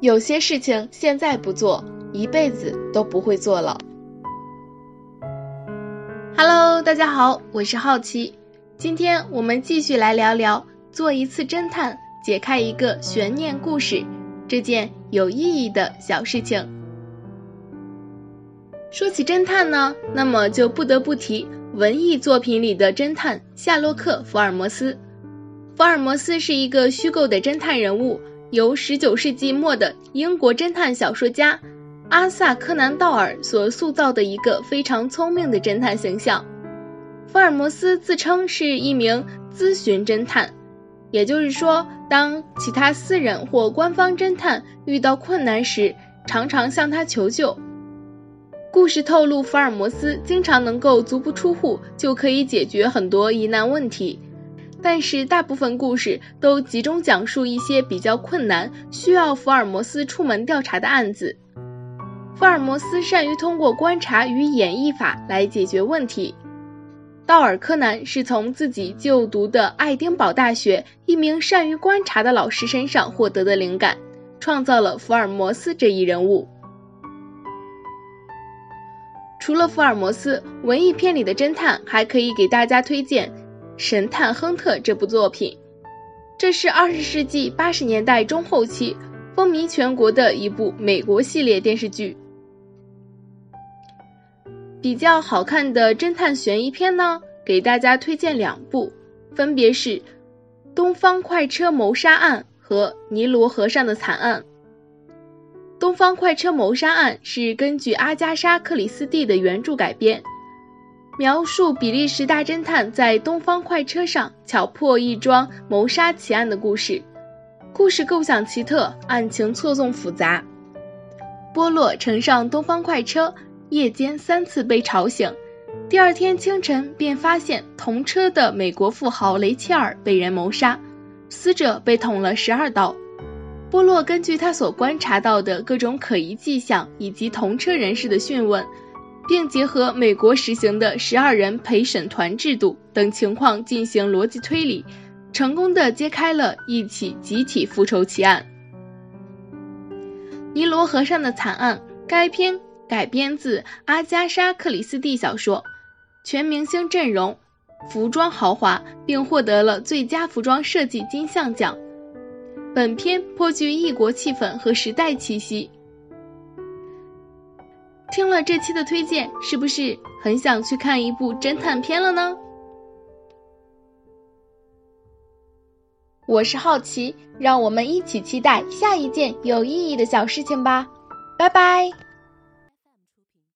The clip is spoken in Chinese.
有些事情现在不做，一辈子都不会做了。Hello，大家好，我是好奇，今天我们继续来聊聊做一次侦探，解开一个悬念故事这件有意义的小事情。说起侦探呢，那么就不得不提文艺作品里的侦探夏洛克·福尔摩斯。福尔摩斯是一个虚构的侦探人物。由十九世纪末的英国侦探小说家阿萨·柯南·道尔所塑造的一个非常聪明的侦探形象。福尔摩斯自称是一名咨询侦探，也就是说，当其他私人或官方侦探遇到困难时，常常向他求救。故事透露，福尔摩斯经常能够足不出户就可以解决很多疑难问题。但是大部分故事都集中讲述一些比较困难、需要福尔摩斯出门调查的案子。福尔摩斯善于通过观察与演绎法来解决问题。道尔·柯南是从自己就读的爱丁堡大学一名善于观察的老师身上获得的灵感，创造了福尔摩斯这一人物。除了福尔摩斯，文艺片里的侦探还可以给大家推荐。《神探亨特》这部作品，这是二十世纪八十年代中后期风靡全国的一部美国系列电视剧。比较好看的侦探悬疑片呢，给大家推荐两部，分别是《东方快车谋杀案》和《尼罗河上的惨案》。《东方快车谋杀案》是根据阿加莎·克里斯蒂的原著改编。描述比利时大侦探在东方快车上巧破一桩谋杀奇案的故事。故事构想奇特，案情错综复杂。波洛乘上东方快车，夜间三次被吵醒，第二天清晨便发现同车的美国富豪雷切尔被人谋杀，死者被捅了十二刀。波洛根据他所观察到的各种可疑迹象以及同车人士的讯问。并结合美国实行的十二人陪审团制度等情况进行逻辑推理，成功的揭开了一起集体复仇奇案——尼罗河上的惨案。该片改编自阿加莎·克里斯蒂小说，全明星阵容，服装豪华，并获得了最佳服装设计金像奖。本片颇具异国气氛和时代气息。听了这期的推荐，是不是很想去看一部侦探片了呢？我是好奇，让我们一起期待下一件有意义的小事情吧，拜拜。